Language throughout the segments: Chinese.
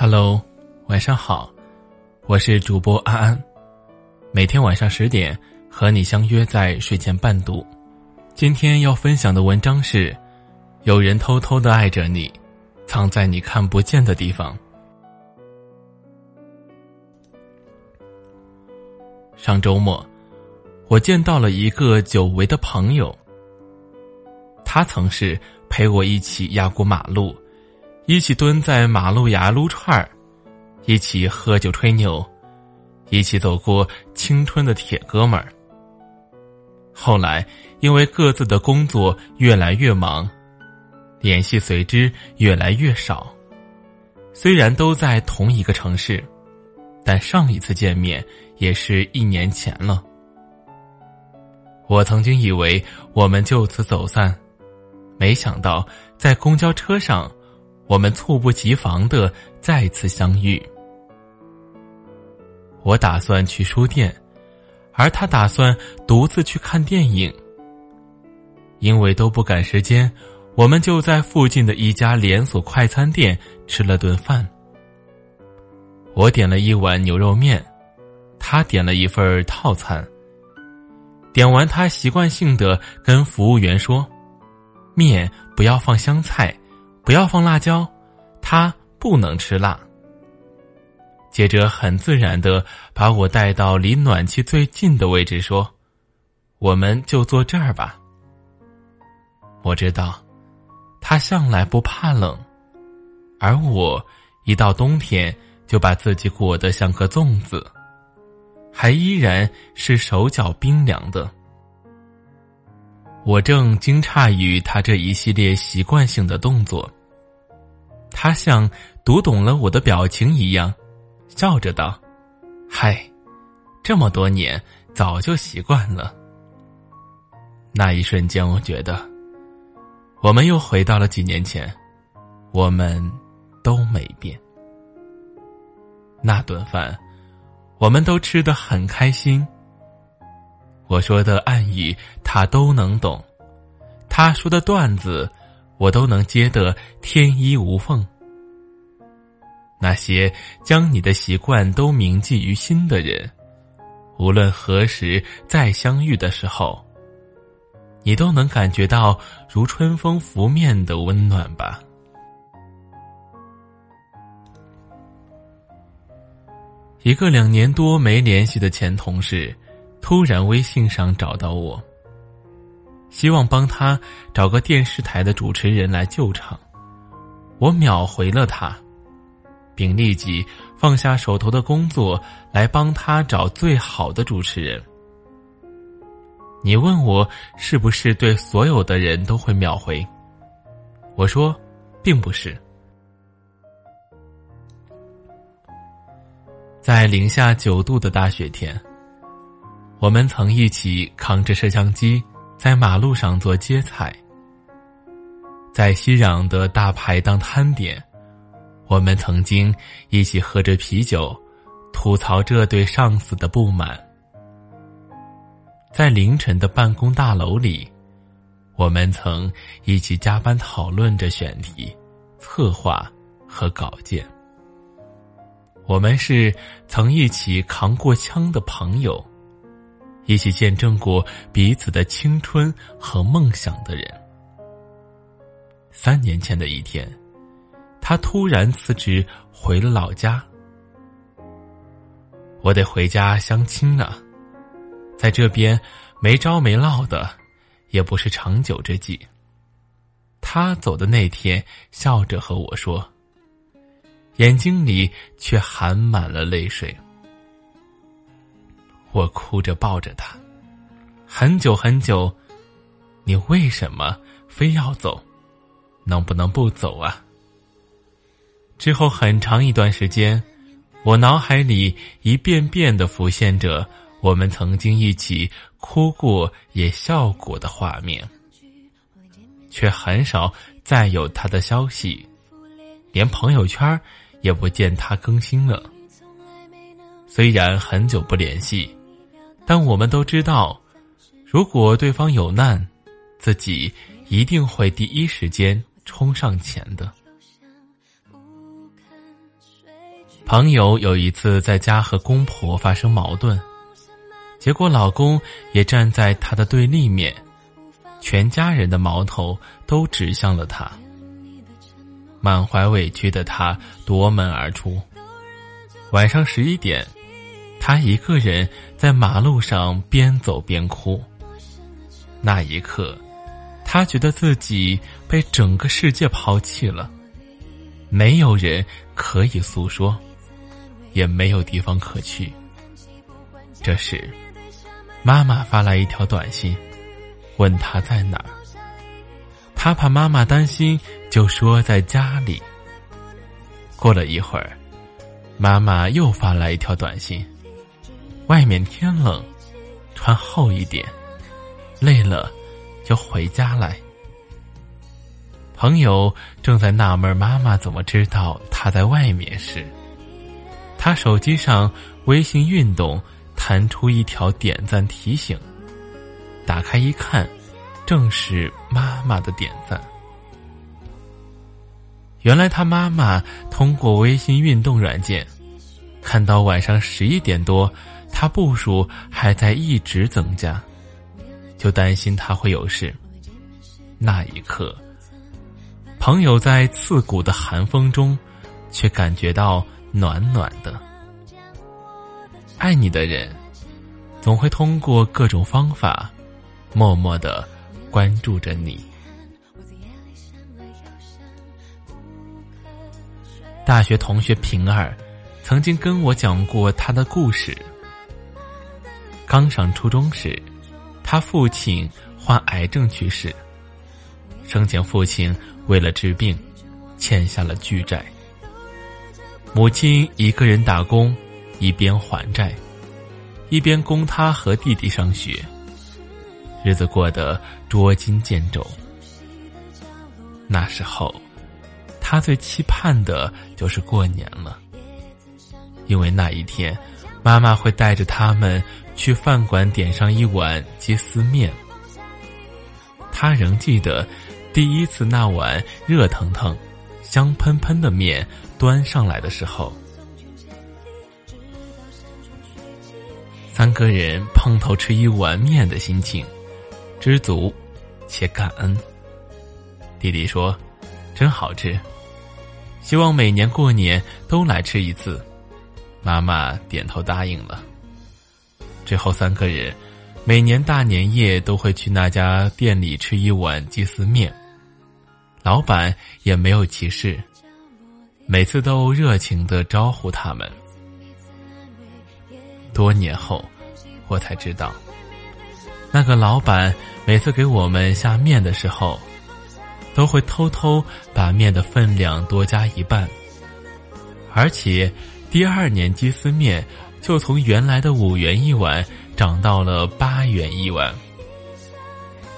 Hello，晚上好，我是主播安安，每天晚上十点和你相约在睡前伴读。今天要分享的文章是：有人偷偷的爱着你，藏在你看不见的地方。上周末，我见到了一个久违的朋友。他曾是陪我一起压过马路。一起蹲在马路牙撸串儿，一起喝酒吹牛，一起走过青春的铁哥们儿。后来因为各自的工作越来越忙，联系随之越来越少。虽然都在同一个城市，但上一次见面也是一年前了。我曾经以为我们就此走散，没想到在公交车上。我们猝不及防的再次相遇。我打算去书店，而他打算独自去看电影。因为都不赶时间，我们就在附近的一家连锁快餐店吃了顿饭。我点了一碗牛肉面，他点了一份套餐。点完，他习惯性的跟服务员说：“面不要放香菜。”不要放辣椒，他不能吃辣。接着很自然的把我带到离暖气最近的位置，说：“我们就坐这儿吧。”我知道，他向来不怕冷，而我一到冬天就把自己裹得像个粽子，还依然是手脚冰凉的。我正惊诧于他这一系列习惯性的动作。他像读懂了我的表情一样，笑着道：“嗨，这么多年早就习惯了。”那一瞬间，我觉得我们又回到了几年前，我们都没变。那顿饭，我们都吃得很开心。我说的暗语，他都能懂；他说的段子。我都能接得天衣无缝。那些将你的习惯都铭记于心的人，无论何时再相遇的时候，你都能感觉到如春风拂面的温暖吧。一个两年多没联系的前同事，突然微信上找到我。希望帮他找个电视台的主持人来救场，我秒回了他，并立即放下手头的工作来帮他找最好的主持人。你问我是不是对所有的人都会秒回？我说，并不是。在零下九度的大雪天，我们曾一起扛着摄像机。在马路上做街菜，在熙攘的大排档摊点，我们曾经一起喝着啤酒，吐槽着对上司的不满。在凌晨的办公大楼里，我们曾一起加班讨论着选题、策划和稿件。我们是曾一起扛过枪的朋友。一起见证过彼此的青春和梦想的人。三年前的一天，他突然辞职回了老家。我得回家相亲了，在这边没着没落的，也不是长久之计。他走的那天，笑着和我说，眼睛里却含满了泪水。我哭着抱着他，很久很久。你为什么非要走？能不能不走啊？之后很长一段时间，我脑海里一遍遍的浮现着我们曾经一起哭过也笑过的画面，却很少再有他的消息，连朋友圈也不见他更新了。虽然很久不联系。但我们都知道，如果对方有难，自己一定会第一时间冲上前的。朋友有一次在家和公婆发生矛盾，结果老公也站在他的对立面，全家人的矛头都指向了他。满怀委屈的他夺门而出。晚上十一点，他一个人在马路上边走边哭。那一刻，她觉得自己被整个世界抛弃了，没有人可以诉说，也没有地方可去。这时，妈妈发来一条短信，问他在哪儿。他怕妈妈担心。就说在家里。过了一会儿，妈妈又发来一条短信：“外面天冷，穿厚一点，累了就回家来。”朋友正在纳闷妈妈怎么知道他在外面时，他手机上微信运动弹出一条点赞提醒，打开一看，正是妈妈的点赞。原来他妈妈通过微信运动软件，看到晚上十一点多，他步数还在一直增加，就担心他会有事。那一刻，朋友在刺骨的寒风中，却感觉到暖暖的。爱你的人，总会通过各种方法，默默的关注着你。大学同学平儿，曾经跟我讲过他的故事。刚上初中时，他父亲患癌症去世，生前父亲为了治病，欠下了巨债。母亲一个人打工，一边还债，一边供他和弟弟上学，日子过得捉襟见肘。那时候。他最期盼的就是过年了，因为那一天，妈妈会带着他们去饭馆点上一碗鸡丝面。他仍记得，第一次那碗热腾腾、香喷喷的面端上来的时候，三个人碰头吃一碗面的心情，知足且感恩。弟弟说：“真好吃。”希望每年过年都来吃一次，妈妈点头答应了。最后三个人每年大年夜都会去那家店里吃一碗鸡丝面，老板也没有歧视，每次都热情的招呼他们。多年后，我才知道，那个老板每次给我们下面的时候。都会偷偷把面的分量多加一半，而且第二年鸡丝面就从原来的五元一碗涨到了八元一碗。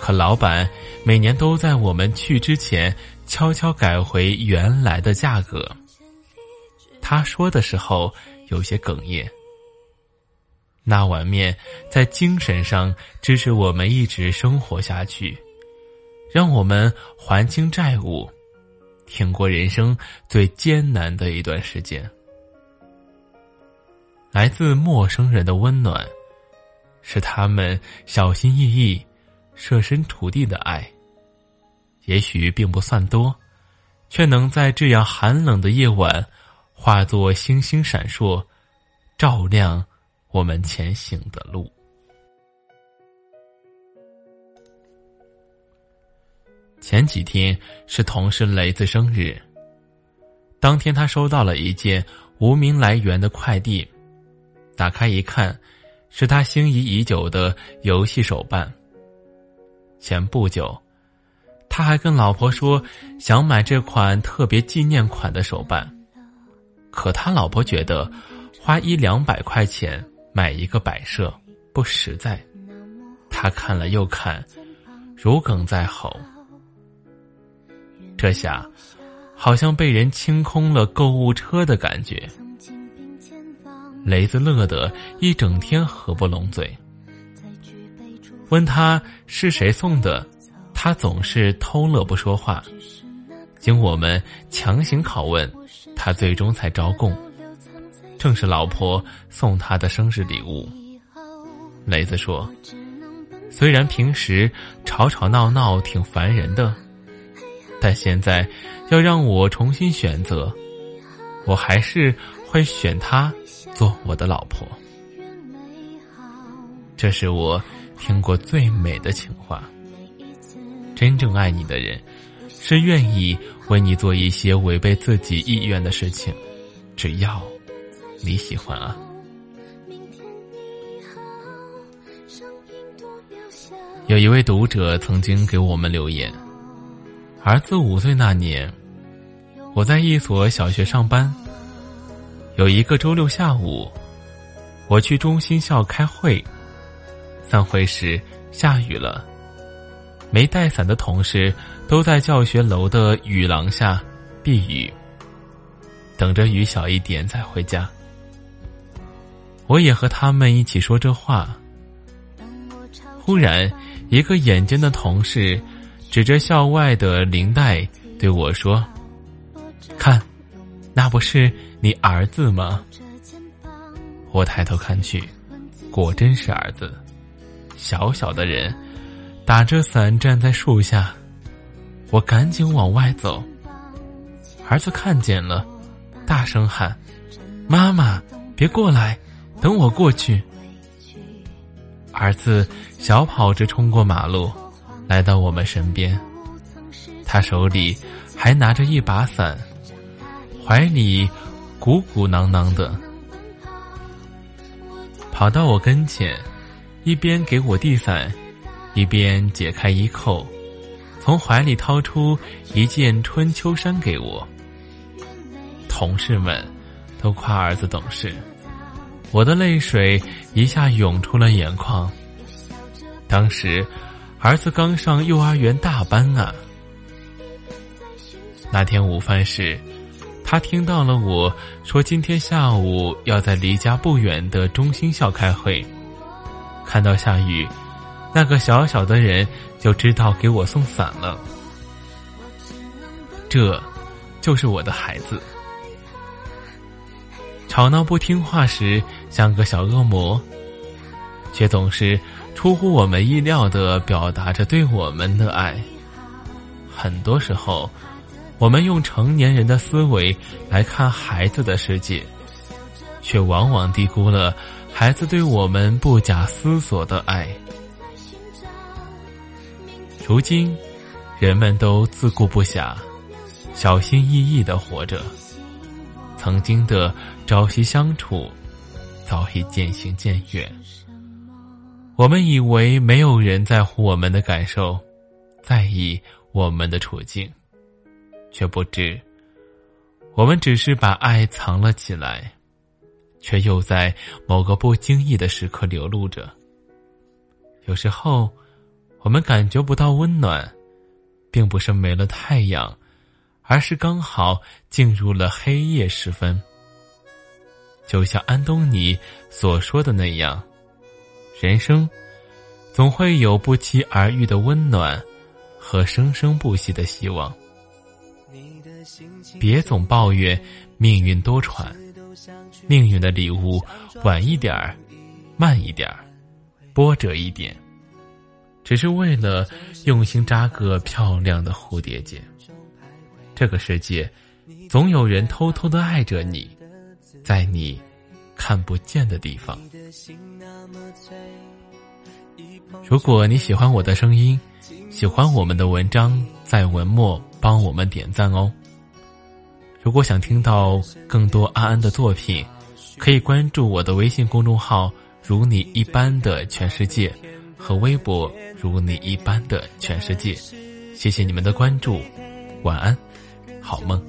可老板每年都在我们去之前悄悄改回原来的价格。他说的时候有些哽咽。那碗面在精神上支持我们一直生活下去。让我们还清债务，挺过人生最艰难的一段时间。来自陌生人的温暖，是他们小心翼翼、设身处地的爱。也许并不算多，却能在这样寒冷的夜晚，化作星星闪烁，照亮我们前行的路。前几天是同事雷子生日。当天他收到了一件无名来源的快递，打开一看，是他心仪已久的游戏手办。前不久，他还跟老婆说想买这款特别纪念款的手办，可他老婆觉得花一两百块钱买一个摆设不实在。他看了又看，如鲠在喉。这下，好像被人清空了购物车的感觉。雷子乐得一整天合不拢嘴。问他是谁送的，他总是偷乐不说话。经我们强行拷问，他最终才招供，正是老婆送他的生日礼物。雷子说：“虽然平时吵吵闹闹挺烦人的，但现在要让我重新选择，我还是会选他做我的老婆。”这是我听过最美的情话。真正爱你的人，是愿意为你做一些违背自己意愿的事情，只要你喜欢啊。有一位读者曾经给我们留言：儿子五岁那年，我在一所小学上班。有一个周六下午，我去中心校开会。散会时下雨了，没带伞的同事都在教学楼的雨廊下避雨，等着雨小一点再回家。我也和他们一起说这话。忽然，一个眼尖的同事指着校外的林带对我说：“看，那不是你儿子吗？”我抬头看去，果真是儿子。小小的人，打着伞站在树下，我赶紧往外走。儿子看见了，大声喊：“妈妈，别过来，等我过去。”儿子小跑着冲过马路，来到我们身边，他手里还拿着一把伞，怀里鼓鼓囊囊的，跑到我跟前。一边给我递伞，一边解开衣扣，从怀里掏出一件春秋衫给我。同事们都夸儿子懂事，我的泪水一下涌出了眼眶。当时，儿子刚上幼儿园大班啊。那天午饭时，他听到了我说今天下午要在离家不远的中心校开会。看到下雨，那个小小的人就知道给我送伞了。这，就是我的孩子。吵闹不听话时像个小恶魔，却总是出乎我们意料的表达着对我们的爱。很多时候，我们用成年人的思维来看孩子的世界，却往往低估了。孩子对我们不假思索的爱。如今，人们都自顾不暇，小心翼翼的活着。曾经的朝夕相处，早已渐行渐远。我们以为没有人在乎我们的感受，在意我们的处境，却不知，我们只是把爱藏了起来。却又在某个不经意的时刻流露着。有时候，我们感觉不到温暖，并不是没了太阳，而是刚好进入了黑夜时分。就像安东尼所说的那样，人生总会有不期而遇的温暖和生生不息的希望。别总抱怨命运多舛。命运的礼物，晚一点儿，慢一点儿，波折一点，只是为了用心扎个漂亮的蝴蝶结。这个世界，总有人偷偷的爱着你，在你看不见的地方。如果你喜欢我的声音，喜欢我们的文章，在文末帮我们点赞哦。如果想听到更多安安的作品，可以关注我的微信公众号“如你一般的全世界”和微博“如你一般的全世界”。谢谢你们的关注，晚安，好梦。